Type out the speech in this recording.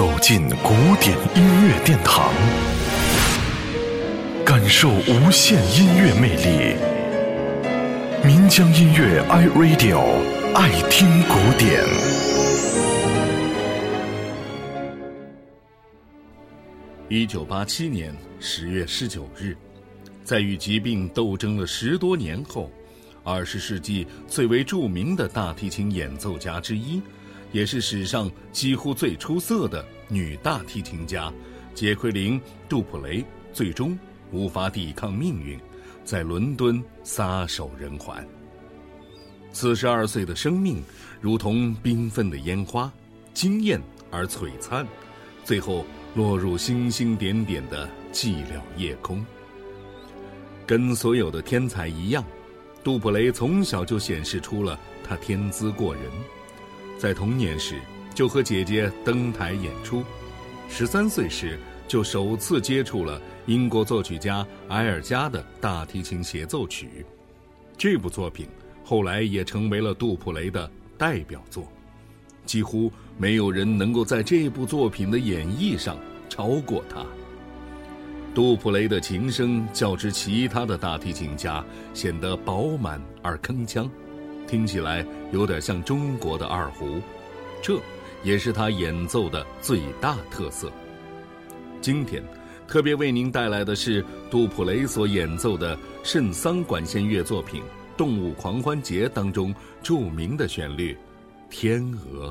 走进古典音乐殿堂，感受无限音乐魅力。民江音乐 iRadio 爱听古典。一九八七年十月十九日，在与疾病斗争了十多年后，二十世纪最为著名的大提琴演奏家之一。也是史上几乎最出色的女大提琴家，杰奎琳·杜普雷最终无法抵抗命运，在伦敦撒手人寰。四十二岁的生命如同缤纷的烟花，惊艳而璀璨，最后落入星星点点的寂寥夜空。跟所有的天才一样，杜普雷从小就显示出了他天资过人。在童年时就和姐姐登台演出，十三岁时就首次接触了英国作曲家埃尔加的大提琴协奏曲。这部作品后来也成为了杜普雷的代表作，几乎没有人能够在这部作品的演绎上超过他。杜普雷的琴声较之其他的大提琴家显得饱满而铿锵。听起来有点像中国的二胡，这也是他演奏的最大特色。今天，特别为您带来的是杜普雷所演奏的圣桑管弦乐作品《动物狂欢节》当中著名的旋律《天鹅》。